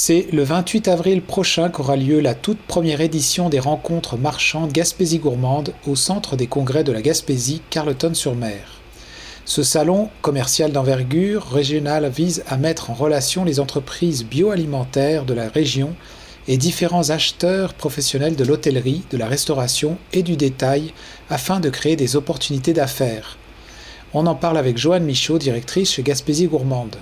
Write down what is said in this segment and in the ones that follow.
C'est le 28 avril prochain qu'aura lieu la toute première édition des rencontres marchandes Gaspésie gourmande au centre des congrès de la Gaspésie, Carleton-sur-Mer. Ce salon commercial d'envergure régionale vise à mettre en relation les entreprises bioalimentaires de la région et différents acheteurs professionnels de l'hôtellerie, de la restauration et du détail afin de créer des opportunités d'affaires. On en parle avec Joanne Michaud, directrice chez Gaspésie Gourmande.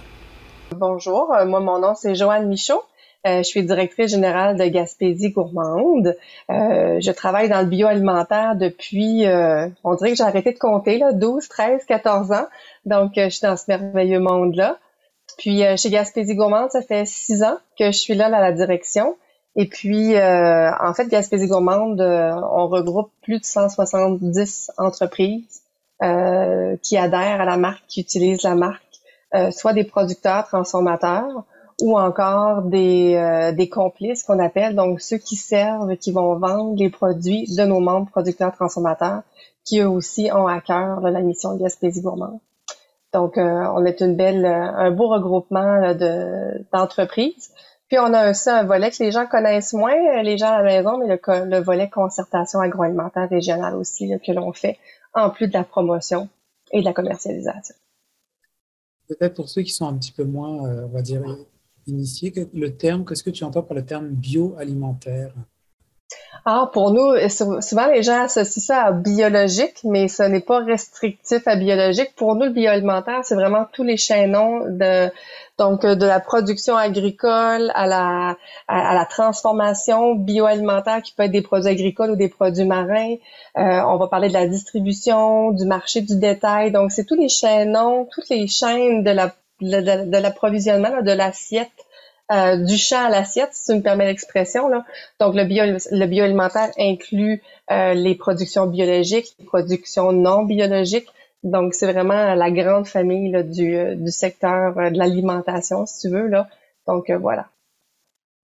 Bonjour, euh, moi mon nom c'est Joanne Michaud. Euh, je suis directrice générale de Gaspésie Gourmande. Euh, je travaille dans le bioalimentaire depuis, on dirait que j'ai arrêté de compter, là, 12, 13, 14 ans. Donc, je suis dans ce merveilleux monde-là. Puis, chez Gaspésie Gourmande, ça fait six ans que je suis là à la direction. Et puis, en fait, Gaspésie Gourmande, on regroupe plus de 170 entreprises qui adhèrent à la marque, qui utilisent la marque euh, soit des producteurs transformateurs ou encore des, euh, des complices qu'on appelle, donc ceux qui servent, qui vont vendre les produits de nos membres producteurs transformateurs, qui eux aussi ont à cœur la mission de Gaspésie Gourmand. Donc, euh, on est une belle, un beau regroupement de, d'entreprises. Puis on a aussi un volet que les gens connaissent moins, les gens à la maison, mais le, le volet concertation agroalimentaire régionale aussi que l'on fait, en plus de la promotion et de la commercialisation peut-être pour ceux qui sont un petit peu moins, euh, on va dire, initiés, le terme, qu'est-ce que tu entends par le terme bioalimentaire? Ah, pour nous, souvent les gens associent ça à biologique, mais ce n'est pas restrictif à biologique. Pour nous, le bioalimentaire, c'est vraiment tous les chaînons de donc de la production agricole à la transformation bioalimentaire qui peut être des produits agricoles ou des produits marins. Euh, on va parler de la distribution, du marché du détail. Donc c'est tous les chaînons, toutes les chaînes de, l'approvisionnement de l'assiette euh, du champ à l'assiette, si tu me permets l'expression. Donc, le, bio, le bioalimentaire inclut euh, les productions biologiques, les productions non biologiques. Donc, c'est vraiment la grande famille euh, du secteur de l'alimentation, si tu veux. Là. Donc, voilà.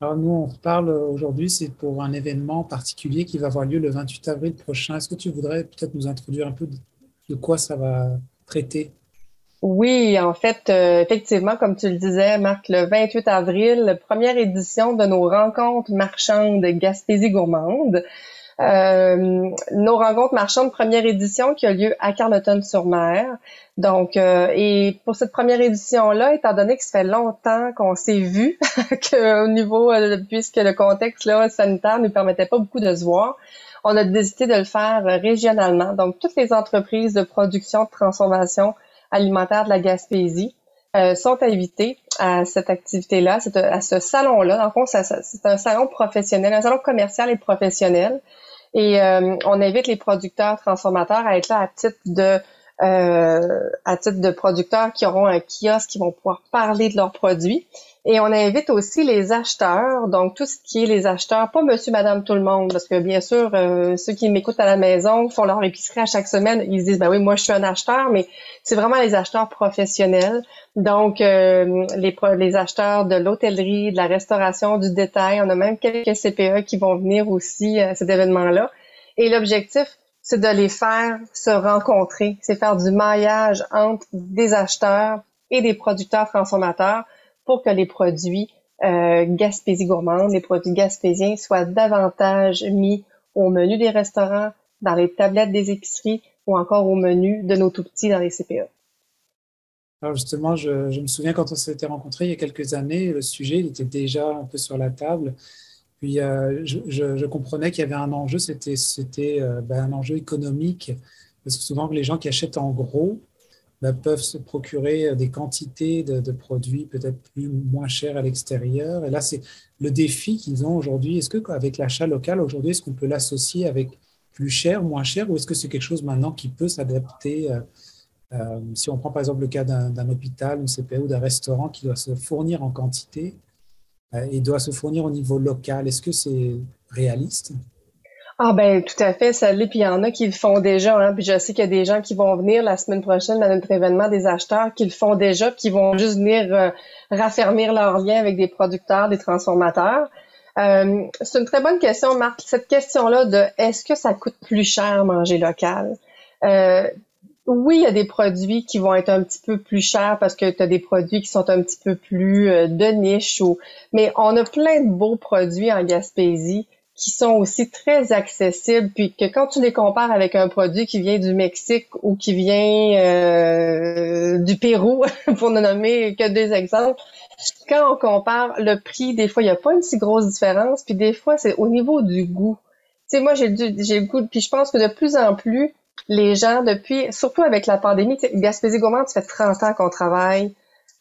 Alors, nous, on parle aujourd'hui, c'est pour un événement particulier qui va avoir lieu le 28 avril prochain. Est-ce que tu voudrais peut-être nous introduire un peu de quoi ça va traiter? Oui, en fait, euh, effectivement, comme tu le disais, Marc, le 28 avril, première édition de nos rencontres marchandes Gaspésie gourmande. Euh, nos rencontres marchandes, première édition qui a lieu à Carleton-sur-Mer. Donc, euh, et pour cette première édition-là, étant donné que ça fait longtemps qu'on s'est vu, qu'au niveau, puisque le contexte là, sanitaire ne nous permettait pas beaucoup de se voir, on a décidé de le faire régionalement. Donc, toutes les entreprises de production, de transformation, alimentaire de la Gaspésie euh, sont invités à cette activité-là, à ce salon-là. Le fond, c'est un salon professionnel, un salon commercial et professionnel. Et euh, on invite les producteurs transformateurs à être là à titre de euh, à titre de producteurs qui auront un kiosque, qui vont pouvoir parler de leurs produits. Et on invite aussi les acheteurs, donc tout ce qui est les acheteurs, pas monsieur, madame, tout le monde, parce que bien sûr, euh, ceux qui m'écoutent à la maison font leur épicerie à chaque semaine, ils se disent, ben oui, moi je suis un acheteur, mais c'est vraiment les acheteurs professionnels. Donc, euh, les, les acheteurs de l'hôtellerie, de la restauration, du détail, on a même quelques CPE qui vont venir aussi à cet événement-là. Et l'objectif, c'est de les faire se rencontrer, c'est faire du maillage entre des acheteurs et des producteurs transformateurs pour que les produits euh, Gaspésie gourmande, les produits gaspésiens soient davantage mis au menu des restaurants, dans les tablettes des épiceries ou encore au menu de nos tout petits dans les CPE. Alors justement, je, me souviens quand on s'était rencontrés il y a quelques années, le sujet il était déjà un peu sur la table. Puis euh, je, comprenais qu'il y avait un enjeu, c'était euh, ben, un enjeu économique, parce que souvent les gens qui achètent en gros, bah, peuvent se procurer euh, des quantités de, produits peut-être plus moins chers à l'extérieur. Et là, c'est le défi qu'ils ont aujourd'hui. Est-ce que avec l'achat local aujourd'hui, est-ce qu'on peut l'associer avec plus cher, moins cher, ou est-ce que c'est quelque chose maintenant qui peut s'adapter Si on prend par exemple le cas d'un hôpital, CPE ou d'un restaurant qui doit se fournir en quantité? Et doit se fournir au niveau local, est-ce que c'est réaliste? Ah ben tout à fait, ça l'est. Puis il y en a qui le font déjà. Hein. Puis je sais qu'il y a des gens qui vont venir la semaine prochaine à notre événement des acheteurs qui le font déjà, puis qui vont juste venir euh, raffermir leur lien avec des producteurs, des transformateurs. Euh, c'est une très bonne question, Marc. Cette question-là de est-ce que ça coûte plus cher manger local? Euh, oui, il y a des produits qui vont être un petit peu plus chers parce que tu as des produits qui sont un petit peu plus euh, de niche ou mais on a plein de beaux produits en Gaspésie qui sont aussi très accessibles puis que quand tu les compares avec un produit qui vient du Mexique ou qui vient euh, du Pérou pour ne nommer que des exemples, quand on compare le prix, des fois il n'y a pas une si grosse différence puis des fois c'est au niveau du goût. Tu sais moi j'ai j'ai le goût puis je pense que de plus en plus les gens, depuis, surtout avec la pandémie, Gaspésie Gourmand, ça fait 30 ans qu'on travaille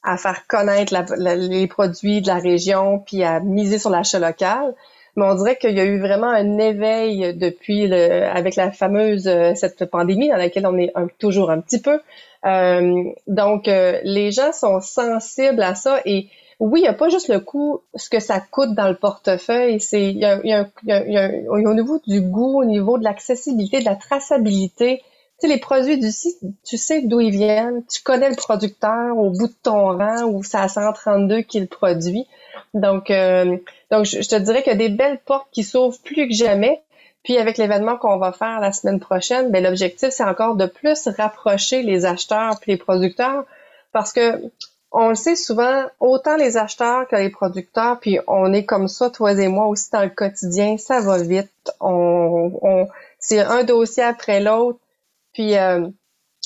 à faire connaître les produits de la région, puis à miser sur l'achat local. Mais on dirait qu'il y a eu vraiment un éveil depuis le, avec la fameuse euh, cette pandémie dans laquelle on est toujours un petit peu. Euh, donc, euh, les gens sont sensibles à ça et oui, il n'y a pas juste le coût, ce que ça coûte dans le portefeuille, c'est il y a, au niveau du goût, au niveau de l'accessibilité, de la traçabilité. Tu sais, les produits du site, tu sais d'où ils viennent, tu connais le producteur au bout de ton rang ou c'est à 132 qui le produit. Donc, euh, donc je, te dirais qu'il y a des belles portes qui s'ouvrent plus que jamais. Puis avec l'événement qu'on va faire la semaine prochaine, ben l'objectif c'est encore de plus rapprocher les acheteurs puis les producteurs parce que on le sait souvent, autant les acheteurs que les producteurs, puis on est comme ça, toi et moi aussi dans le quotidien, ça va vite. On, on c'est un dossier après l'autre, puis euh,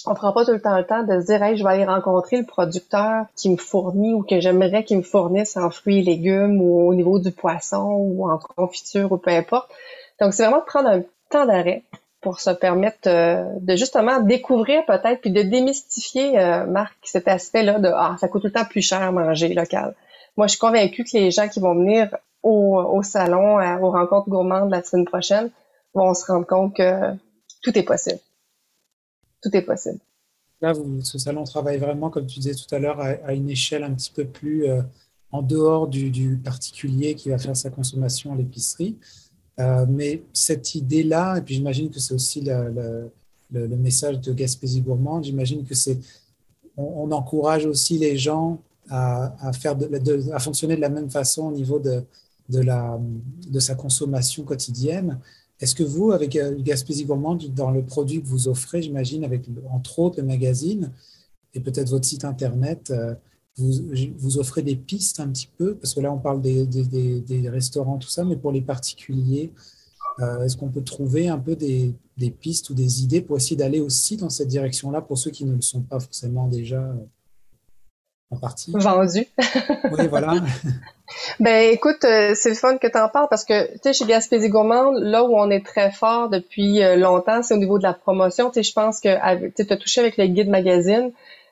on prend pas tout le temps le temps de se dire, hey, je vais aller rencontrer le producteur qui me fournit ou que j'aimerais qu'il me fournisse en fruits et légumes ou au niveau du poisson ou en confiture ou peu importe. Donc c'est vraiment de prendre un temps d'arrêt pour se permettre euh, de justement découvrir peut-être puis de démystifier, euh, Marc, cet aspect-là de ah ça coûte tout le temps plus cher manger local. Moi, je suis convaincue que les gens qui vont venir au, salon, aux rencontres gourmandes la semaine prochaine, vont se rendre compte que tout est possible. Tout est possible. Là, vous, ce salon travaille vraiment, comme tu disais tout à l'heure, à, une échelle un petit peu plus euh, en dehors du, particulier qui va faire sa consommation à l'épicerie. Euh, mais cette idée-là, et puis j'imagine que c'est aussi le, message de Gaspésie Gourmand, j'imagine que c'est, on, encourage aussi les gens à, faire de, à fonctionner de la même façon au niveau de, de, la, de sa consommation quotidienne. Est-ce que vous, avec euh, Gaspésie Gourmand, dans le produit que vous offrez, j'imagine, avec entre autres le magazine et peut-être votre site internet, euh, vous, vous, offrez des pistes un petit peu, parce que là on parle des, des, des, restaurants, tout ça, mais pour les particuliers, euh, est-ce qu'on peut trouver un peu des, pistes ou des idées pour essayer d'aller aussi dans cette direction-là pour ceux qui ne le sont pas forcément déjà euh, en partie? Vendus. oui, voilà. ben écoute, euh, c'est le fun que tu en parles parce que tu sais, chez Gaspésie Gourmande, là où on est très fort depuis longtemps, c'est au niveau de la promotion. Tu sais, je pense que tu as touché avec le guide magazine.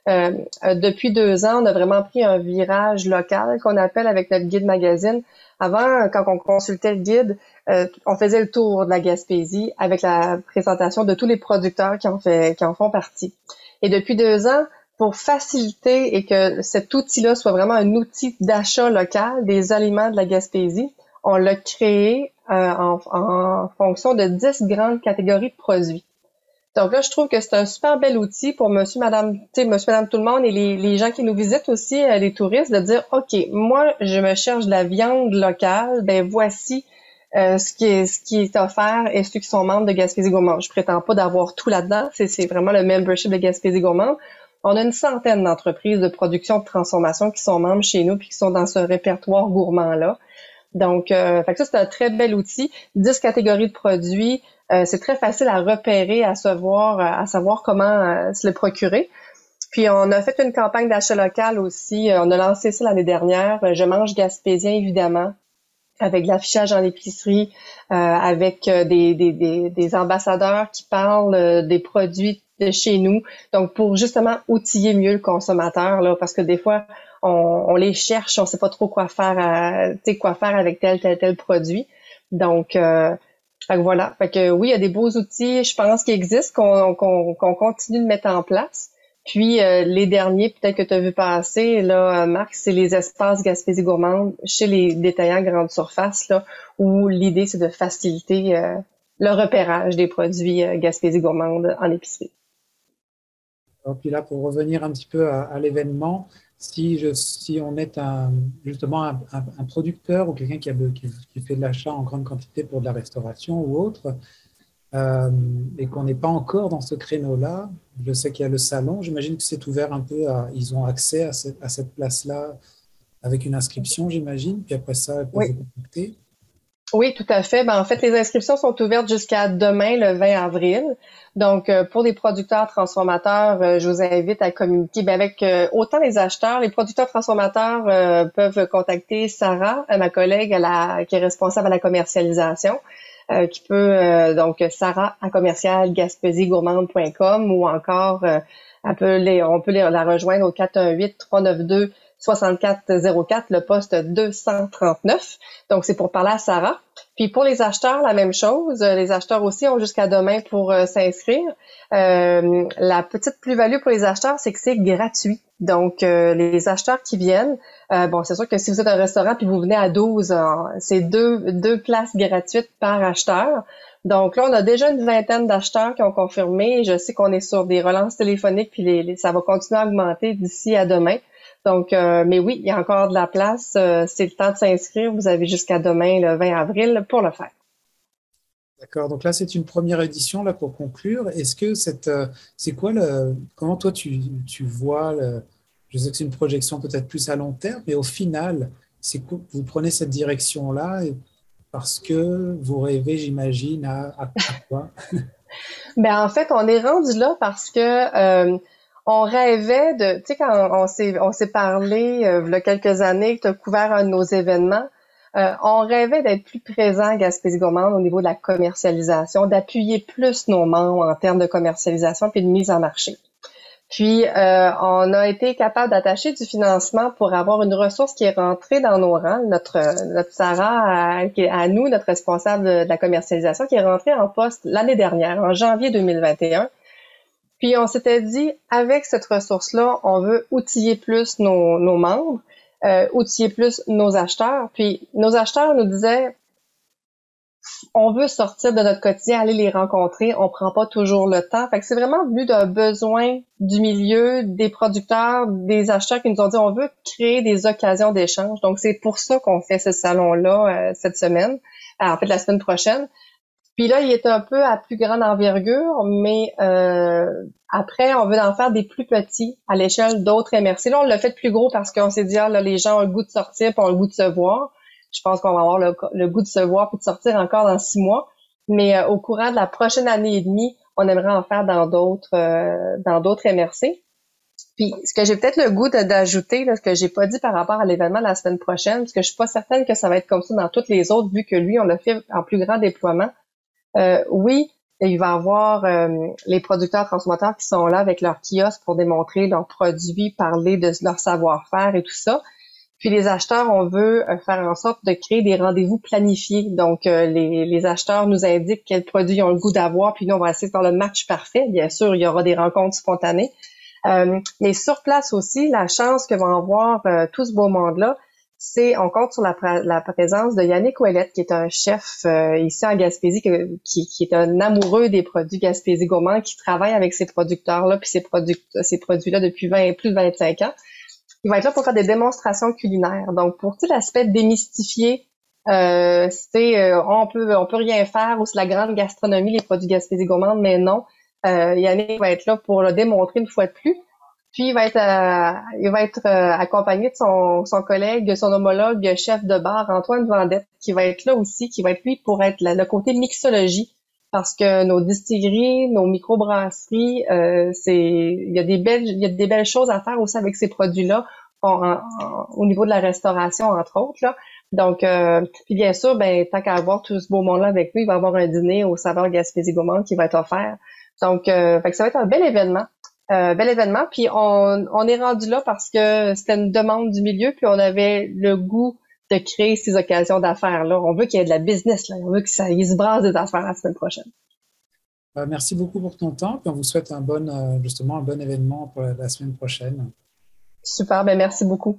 Euh, euh, depuis deux ans, on a vraiment pris un virage local qu'on appelle avec notre guide magazine. Avant, quand on consultait le guide, euh, on faisait le tour de la Gaspésie avec la présentation de tous les producteurs qui en, qui en font partie. Et depuis deux ans, pour faciliter et que cet outil-là soit vraiment un outil d'achat local des aliments de la Gaspésie, on l'a créé en, en, fonction de dix grandes catégories de produits. Donc là, je trouve que c'est un super bel outil pour monsieur, madame, tu monsieur, madame, tout le monde et les, les gens qui nous visitent aussi, euh, les touristes, de dire, OK, moi, je me cherche de la viande locale, ben voici euh, ce, qui est, ce qui est offert et ceux qui sont membres de Gaspésie Gourmand. Je prétends pas d'avoir tout là-dedans, c'est vraiment le membership de Gaspésie Gourmand. On a une centaine d'entreprises de production de transformation qui sont membres chez nous puis qui sont dans ce répertoire gourmand-là. Donc, euh, fait que ça, c'est un très bel outil. 10 catégories de produits, euh, c'est très facile à repérer, à savoir, euh, à savoir comment euh, se le procurer. Puis on a fait une campagne d'achat local aussi. On a lancé ça l'année dernière. Je mange gaspésien évidemment, avec l'affichage en épicerie, avec des, des, des, des, ambassadeurs qui parlent des produits de chez nous. Donc pour justement outiller mieux le consommateur là, parce que des fois on, on les cherche, on sait pas trop quoi faire, quoi faire avec tel tel tel produit. Donc fait que voilà. Fait que oui, il y a des beaux outils, je pense, qui existent, qu'on continue de mettre en place. Puis euh, les derniers, peut-être que tu as vu passer, là, Marc, c'est les espaces Gaspésie gourmande chez les détaillants grande surface, là, où l'idée, c'est de faciliter euh, le repérage des produits euh, Gaspésie gourmande en épicerie. puis là, pour revenir un petit peu à l'événement, si, je, si on est un, justement un, un, producteur ou quelqu'un qui, qui, qui, fait de l'achat en grande quantité pour de la restauration ou autre, euh, et qu'on n'est pas encore dans ce créneau-là, je sais qu'il y a le salon, j'imagine que c'est ouvert un peu, à, ils ont accès à cette, à cette place-là avec une inscription, j'imagine, puis après ça, ils peuvent oui. vous contacter. Oui, tout à fait. Ben, en fait, les inscriptions sont ouvertes jusqu'à demain, le 20 avril. Donc, euh, pour les producteurs transformateurs, euh, je vous invite à communiquer ben, avec euh, autant les acheteurs, les producteurs transformateurs peuvent contacter Sarah, ma collègue qui est responsable à la commercialisation, qui peut donc Sarah à commercial ou encore on peut la rejoindre au 418 392 6404, le poste 239. Donc, c'est pour parler à Sarah. Puis pour les acheteurs, la même chose. Les acheteurs aussi ont jusqu'à demain pour euh, s'inscrire. Euh, la petite plus-value pour les acheteurs, c'est que c'est gratuit. Donc, euh, les acheteurs qui viennent, bon, c'est sûr que si vous êtes un restaurant puis vous venez à 12, c'est deux, deux places gratuites par acheteur. Donc là, on a déjà une vingtaine d'acheteurs qui ont confirmé. Je sais qu'on est sur des relances téléphoniques, puis ça va continuer à augmenter d'ici à demain. Donc, euh, mais oui, il y a encore de la place. Euh, c'est le temps de s'inscrire. Vous avez jusqu'à demain, le 20 avril, pour le faire. D'accord. Donc là, c'est une première édition là pour conclure. Est-ce que cette, euh, c'est quoi le, comment toi tu, tu vois le, je sais que c'est une projection peut-être plus à long terme, mais au final, c'est vous prenez cette direction là parce que vous rêvez, j'imagine, à, à, quoi? Ben en fait, on est rendu là parce que on rêvait de, tu sais, quand on s'est, on s'est parlé euh, il y a quelques années, tu as couvert un de nos événements, euh, on rêvait d'être plus présent à Gaspésie Gourmande au niveau de la commercialisation, d'appuyer plus nos membres en termes de commercialisation puis de mise en marché. Puis, euh, on a été capable d'attacher du financement pour avoir une ressource qui est rentrée dans nos rangs, notre, notre Sarah, à, à nous, notre responsable de la commercialisation, qui est rentrée en poste l'année dernière, en janvier 2021 puis on s'était dit, avec cette ressource-là, on veut outiller plus nos, membres, euh, outiller plus nos acheteurs. Puis nos acheteurs nous disaient, on veut sortir de notre quotidien, aller les rencontrer, on prend pas toujours le temps. Fait que c'est vraiment venu d'un besoin du milieu, des producteurs, des acheteurs qui nous ont dit on veut créer des occasions d'échange. Donc c'est pour ça qu'on fait ce salon-là euh, cette semaine, en fait la semaine prochaine. Puis là, il est un peu à plus grande envergure, mais euh, après, on veut en faire des plus petits à l'échelle d'autres MRC. Là, on l'a fait plus gros parce qu'on s'est dit, ah, là, les gens ont le goût de sortir, puis ont le goût de se voir. Je pense qu'on va avoir le, goût de se voir puis de sortir encore dans six mois. Mais euh, au courant de la prochaine année et demie, on aimerait en faire dans d'autres euh, dans d'autres MRC. Puis ce que j'ai peut-être le goût d'ajouter, ce que j'ai pas dit par rapport à l'événement de la semaine prochaine, parce que je suis pas certaine que ça va être comme ça dans toutes les autres, vu que lui, on l'a fait en plus grand déploiement. Euh, oui, il va y avoir euh, les producteurs transformateurs qui sont là avec leur kiosque pour démontrer leurs produits, parler de leur savoir-faire et tout ça. Puis les acheteurs, on veut euh, faire en sorte de créer des rendez-vous planifiés. Donc, les, les, acheteurs nous indiquent quels produits ils ont le goût d'avoir, puis nous, on va essayer de faire le match parfait. Bien sûr, il y aura des rencontres spontanées. mais sur place aussi, la chance que va avoir tout ce beau monde-là, c'est on compte sur la, la, présence de Yannick Ouellette, qui est un chef euh, ici en Gaspésie, qui, qui, est un amoureux des produits Gaspésie gourmand, qui travaille avec ces producteurs-là, puis ces, produits ces produits-là depuis 20, plus de 25 ans. Il va être là pour faire des démonstrations culinaires. Donc, pour tout l'aspect démystifier, euh, c'est euh, on peut on peut rien faire ou c'est la grande gastronomie, les produits Gaspésie gourmande, mais non. Euh, Yannick va être là pour le démontrer une fois de plus. Puis il va être, euh, il va être euh, accompagné de son, son collègue, son homologue chef de bar, Antoine Vendette, qui va être là aussi, qui va être lui pour être le côté mixologie, parce que nos distilleries, nos microbrasseries, euh, c'est, il y a des belles, il y a des belles choses à faire aussi avec ces produits-là, au niveau de la restauration entre autres là. Donc, puis bien sûr, ben tant qu'à avoir tout ce beau monde-là avec lui, il va avoir un dîner au saveur Gaspésie Gourmand qui va être offert. Donc, fait que ça va être un bel événement. Euh, bel événement. Puis on, on est rendu là parce que c'était une demande du milieu, puis on avait le goût de créer ces occasions d'affaires-là. On veut qu'il y ait de la business, là. on veut que ça y se brasse des affaires la semaine prochaine. Euh, merci beaucoup pour ton temps, puis on vous souhaite un bon, euh, justement un bon événement pour la semaine prochaine. Super, ben merci beaucoup.